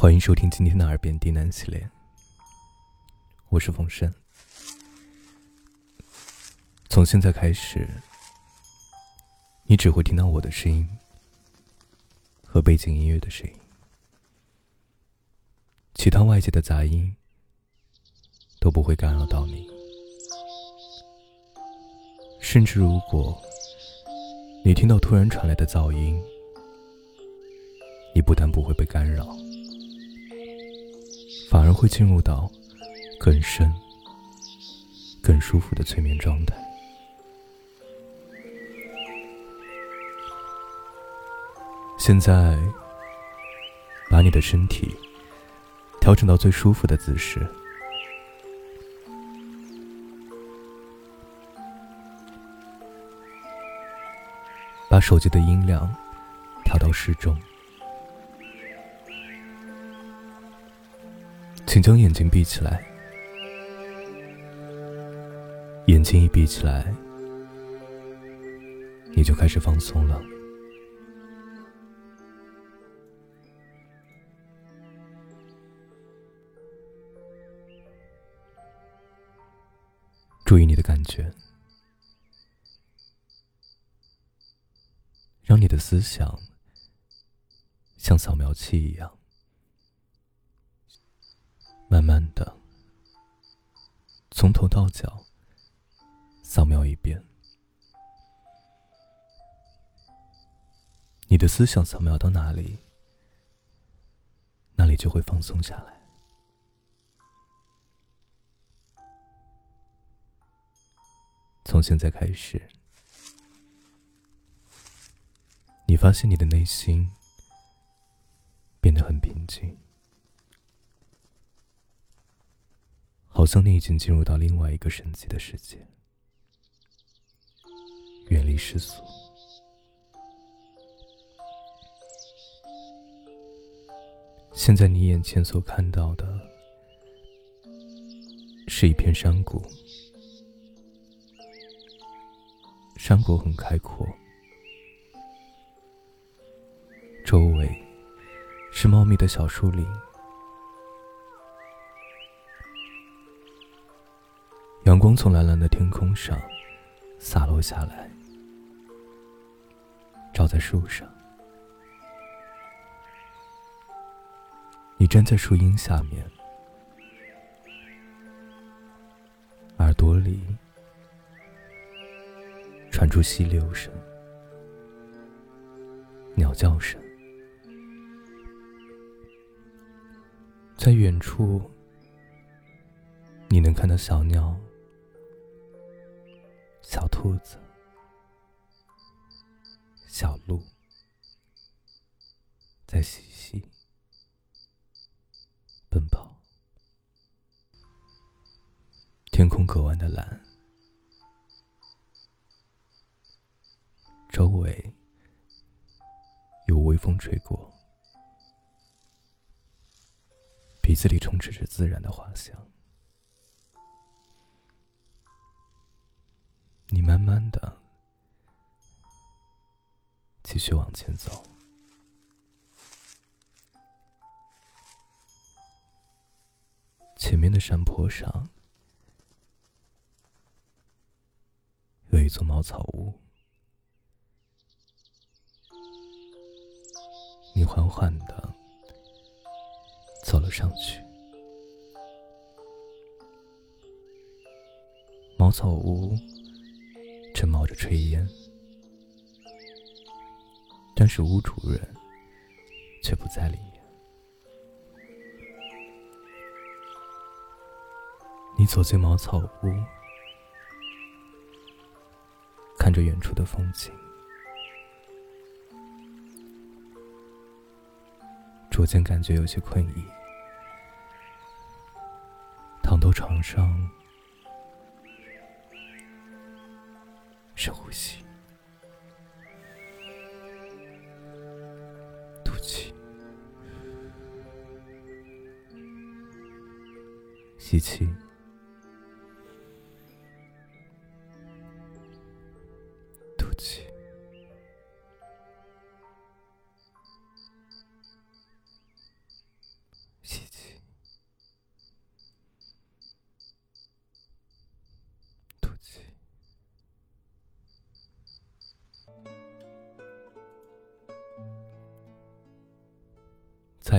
欢迎收听今天的耳边低喃系列，我是冯生。从现在开始，你只会听到我的声音和背景音乐的声音，其他外界的杂音都不会干扰到你。甚至如果你听到突然传来的噪音，你不但不会被干扰。反而会进入到更深、更舒服的催眠状态。现在，把你的身体调整到最舒服的姿势，把手机的音量调到适中。请将眼睛闭起来，眼睛一闭起来，你就开始放松了。注意你的感觉，让你的思想像扫描器一样。慢慢的，从头到脚扫描一遍。你的思想扫描到哪里，那里就会放松下来。从现在开始，你发现你的内心变得很平静。好像你已经进入到另外一个神奇的世界，远离世俗。现在你眼前所看到的，是一片山谷，山谷很开阔，周围是茂密的小树林。阳光从蓝蓝的天空上洒落下来，照在树上。你站在树荫下面，耳朵里传出溪流声、鸟叫声，在远处，你能看到小鸟。小兔子、小鹿在嬉戏、奔跑，天空格外的蓝，周围有微风吹过，鼻子里充斥着自然的花香。你慢慢的继续往前走，前面的山坡上有一座茅草屋，你缓缓的走了上去，茅草屋。正冒着炊烟，但是屋主人却不在里面。你走进茅草屋，看着远处的风景，逐渐感觉有些困意，躺到床上。深呼吸，吐气，吸气，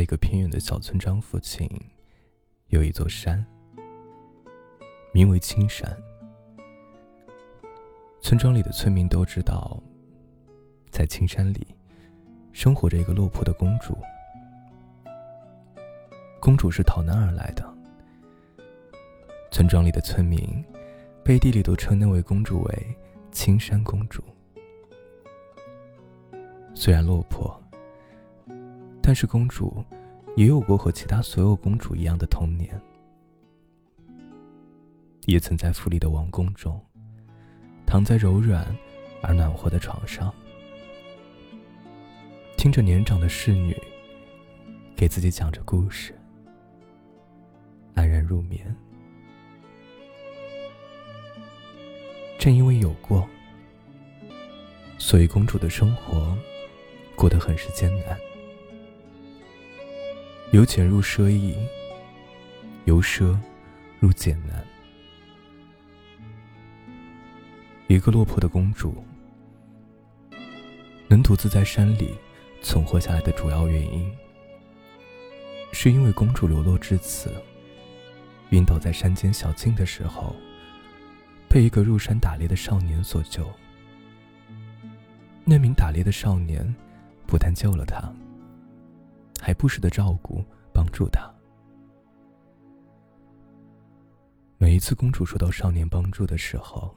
在一个偏远的小村庄附近，有一座山，名为青山。村庄里的村民都知道，在青山里，生活着一个落魄的公主。公主是逃难而来的。村庄里的村民，背地里都称那位公主为青山公主。虽然落魄，但是公主也有过和其他所有公主一样的童年，也曾在富丽的王宫中，躺在柔软而暖和的床上，听着年长的侍女给自己讲着故事，安然入眠。正因为有过，所以公主的生活。过得很是艰难，由俭入奢易，由奢入俭难。一个落魄的公主能独自在山里存活下来的主要原因，是因为公主流落至此，晕倒在山间小径的时候，被一个入山打猎的少年所救。那名打猎的少年。不但救了他，还不时的照顾、帮助他。每一次公主受到少年帮助的时候，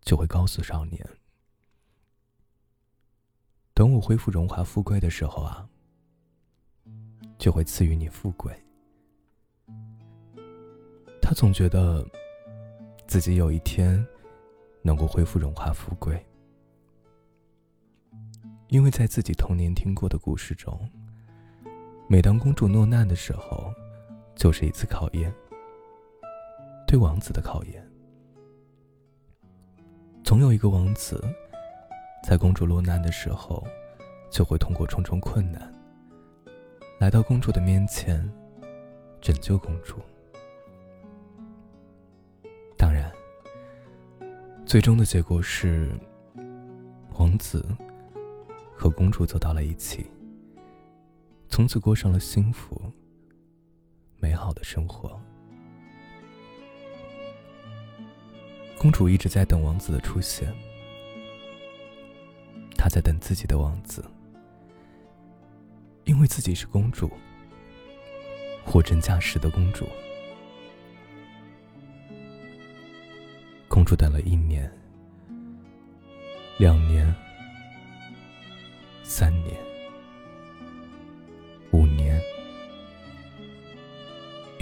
就会告诉少年：“等我恢复荣华富贵的时候啊，就会赐予你富贵。”他总觉得自己有一天能够恢复荣华富贵。因为在自己童年听过的故事中，每当公主落难的时候，就是一次考验，对王子的考验。总有一个王子，在公主落难的时候，就会通过重重困难，来到公主的面前，拯救公主。当然，最终的结果是，王子。和公主走到了一起，从此过上了幸福、美好的生活。公主一直在等王子的出现，她在等自己的王子，因为自己是公主，货真价实的公主。公主等了一年、两年。三年，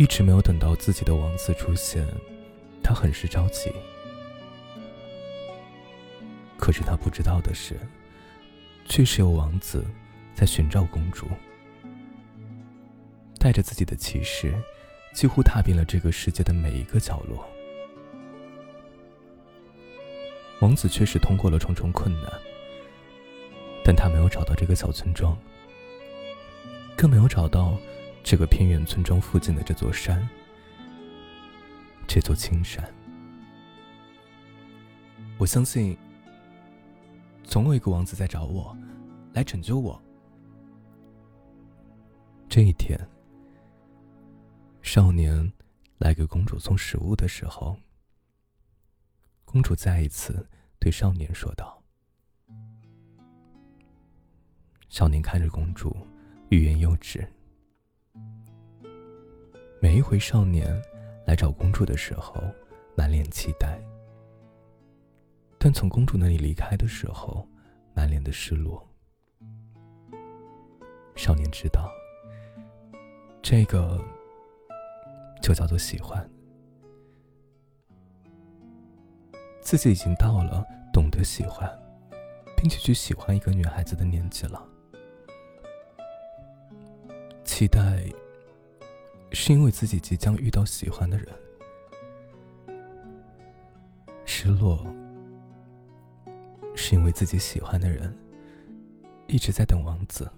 一直没有等到自己的王子出现，他很是着急。可是他不知道的是，确实有王子在寻找公主，带着自己的骑士，几乎踏遍了这个世界的每一个角落。王子确实通过了重重困难。但他没有找到这个小村庄，更没有找到这个偏远村庄附近的这座山，这座青山。我相信，总有一个王子在找我，来拯救我。这一天，少年来给公主送食物的时候，公主再一次对少年说道。少年看着公主，欲言又止。每一回少年来找公主的时候，满脸期待；但从公主那里离开的时候，满脸的失落。少年知道，这个就叫做喜欢。自己已经到了懂得喜欢，并且去喜欢一个女孩子的年纪了。期待，是因为自己即将遇到喜欢的人；失落，是因为自己喜欢的人一直在等王子。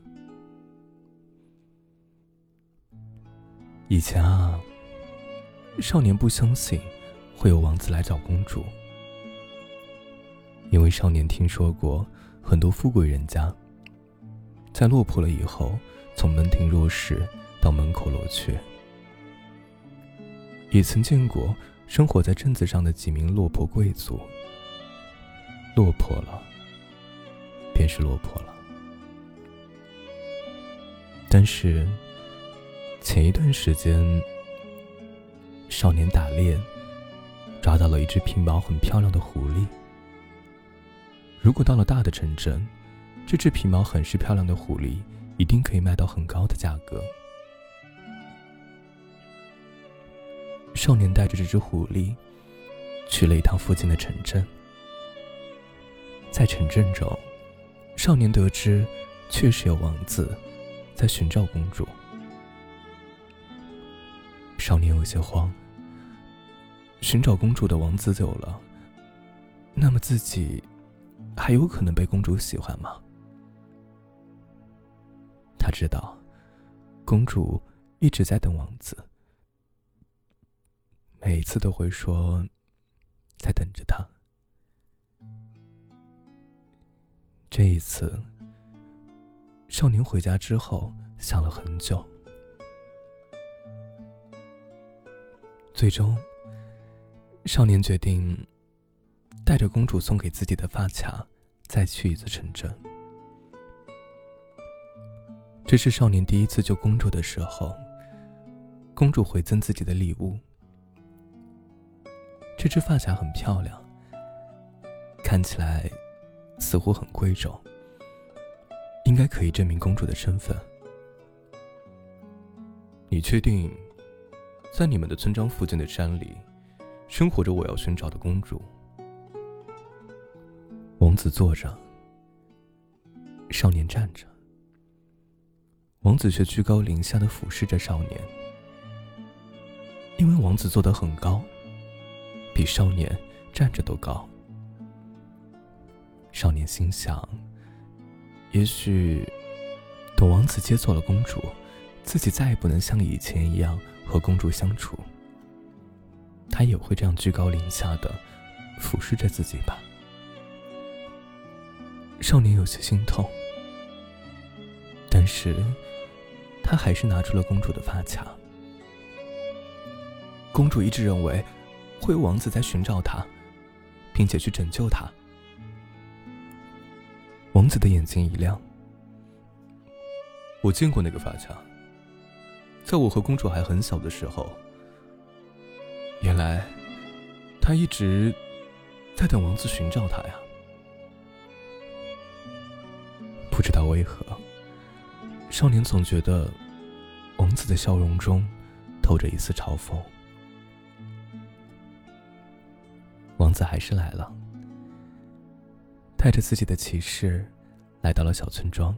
以前啊，少年不相信会有王子来找公主，因为少年听说过很多富贵人家，在落魄了以后。从门庭若市到门口落却。也曾见过生活在镇子上的几名落魄贵族，落魄了，便是落魄了。但是，前一段时间，少年打猎，抓到了一只皮毛很漂亮的狐狸。如果到了大的城镇，这只皮毛很是漂亮的狐狸，一定可以卖到很高的价格。少年带着这只狐狸，去了一趟附近的城镇。在城镇中，少年得知，确实有王子在寻找公主。少年有些慌。寻找公主的王子走了，那么自己还有可能被公主喜欢吗？他知道，公主一直在等王子。每一次都会说，在等着他。这一次，少年回家之后想了很久，最终，少年决定带着公主送给自己的发卡，再去一次城镇。这是少年第一次救公主的时候，公主回赠自己的礼物。这只发卡很漂亮，看起来似乎很贵重，应该可以证明公主的身份。你确定，在你们的村庄附近的山里，生活着我要寻找的公主？王子坐着，少年站着，王子却居高临下的俯视着少年，因为王子坐得很高。比少年站着都高。少年心想：也许，等王子接错了公主，自己再也不能像以前一样和公主相处。他也会这样居高临下的俯视着自己吧。少年有些心痛，但是，他还是拿出了公主的发卡。公主一直认为。会有王子在寻找他，并且去拯救他。王子的眼睛一亮，我见过那个发卡，在我和公主还很小的时候。原来，他一直在等王子寻找他呀。不知道为何，少年总觉得王子的笑容中透着一丝嘲讽。王子还是来了，带着自己的骑士，来到了小村庄。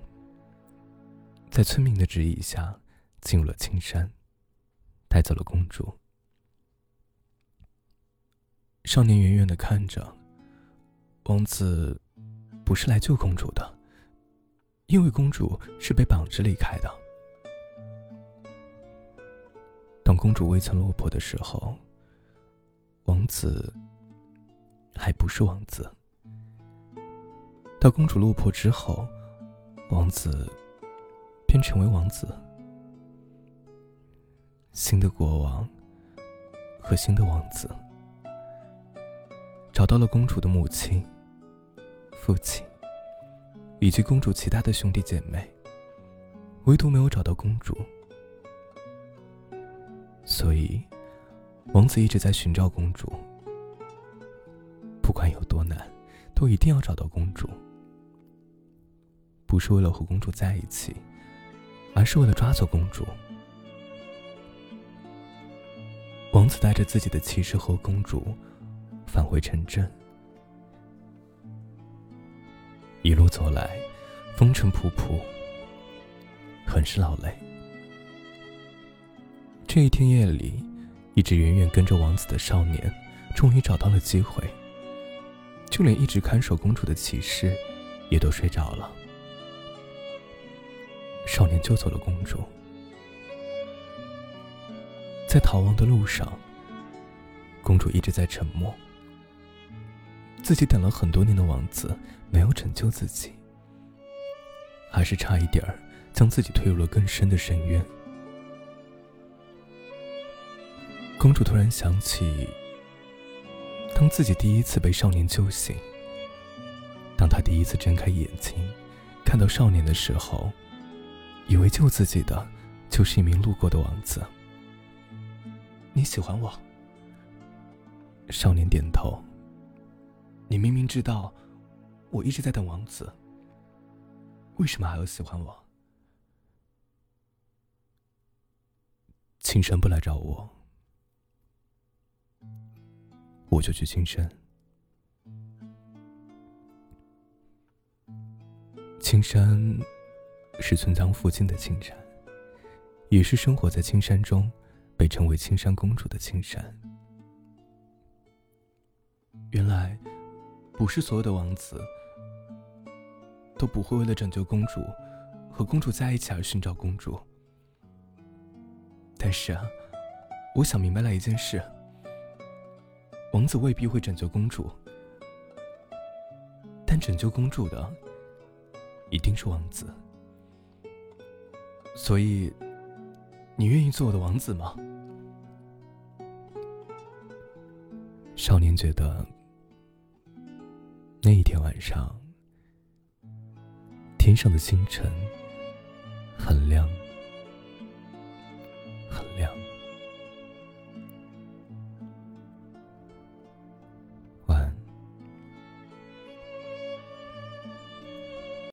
在村民的指引下，进入了青山，带走了公主。少年远远的看着，王子不是来救公主的，因为公主是被绑着离开的。当公主未曾落魄的时候，王子。还不是王子。到公主落魄之后，王子便成为王子。新的国王和新的王子找到了公主的母亲、父亲以及公主其他的兄弟姐妹，唯独没有找到公主。所以，王子一直在寻找公主。不管有多难，都一定要找到公主。不是为了和公主在一起，而是为了抓走公主。王子带着自己的骑士和公主返回城镇，一路走来，风尘仆仆，很是劳累。这一天夜里，一直远远跟着王子的少年，终于找到了机会。就连一直看守公主的骑士，也都睡着了。少年救走了公主，在逃亡的路上，公主一直在沉默。自己等了很多年的王子没有拯救自己，还是差一点儿将自己推入了更深的深渊。公主突然想起，当自己第一次被少年救醒，当他第一次睁开眼睛，看到少年的时候，以为救自己的就是一名路过的王子。你喜欢我？少年点头。你明明知道，我一直在等王子，为什么还要喜欢我？青山不来找我，我就去青山。青山是村庄附近的青山，也是生活在青山中，被称为青山公主的青山。原来。不是所有的王子都不会为了拯救公主和公主在一起而寻找公主。但是啊，我想明白了一件事：王子未必会拯救公主，但拯救公主的一定是王子。所以，你愿意做我的王子吗？少年觉得。那一天晚上，天上的星辰很亮。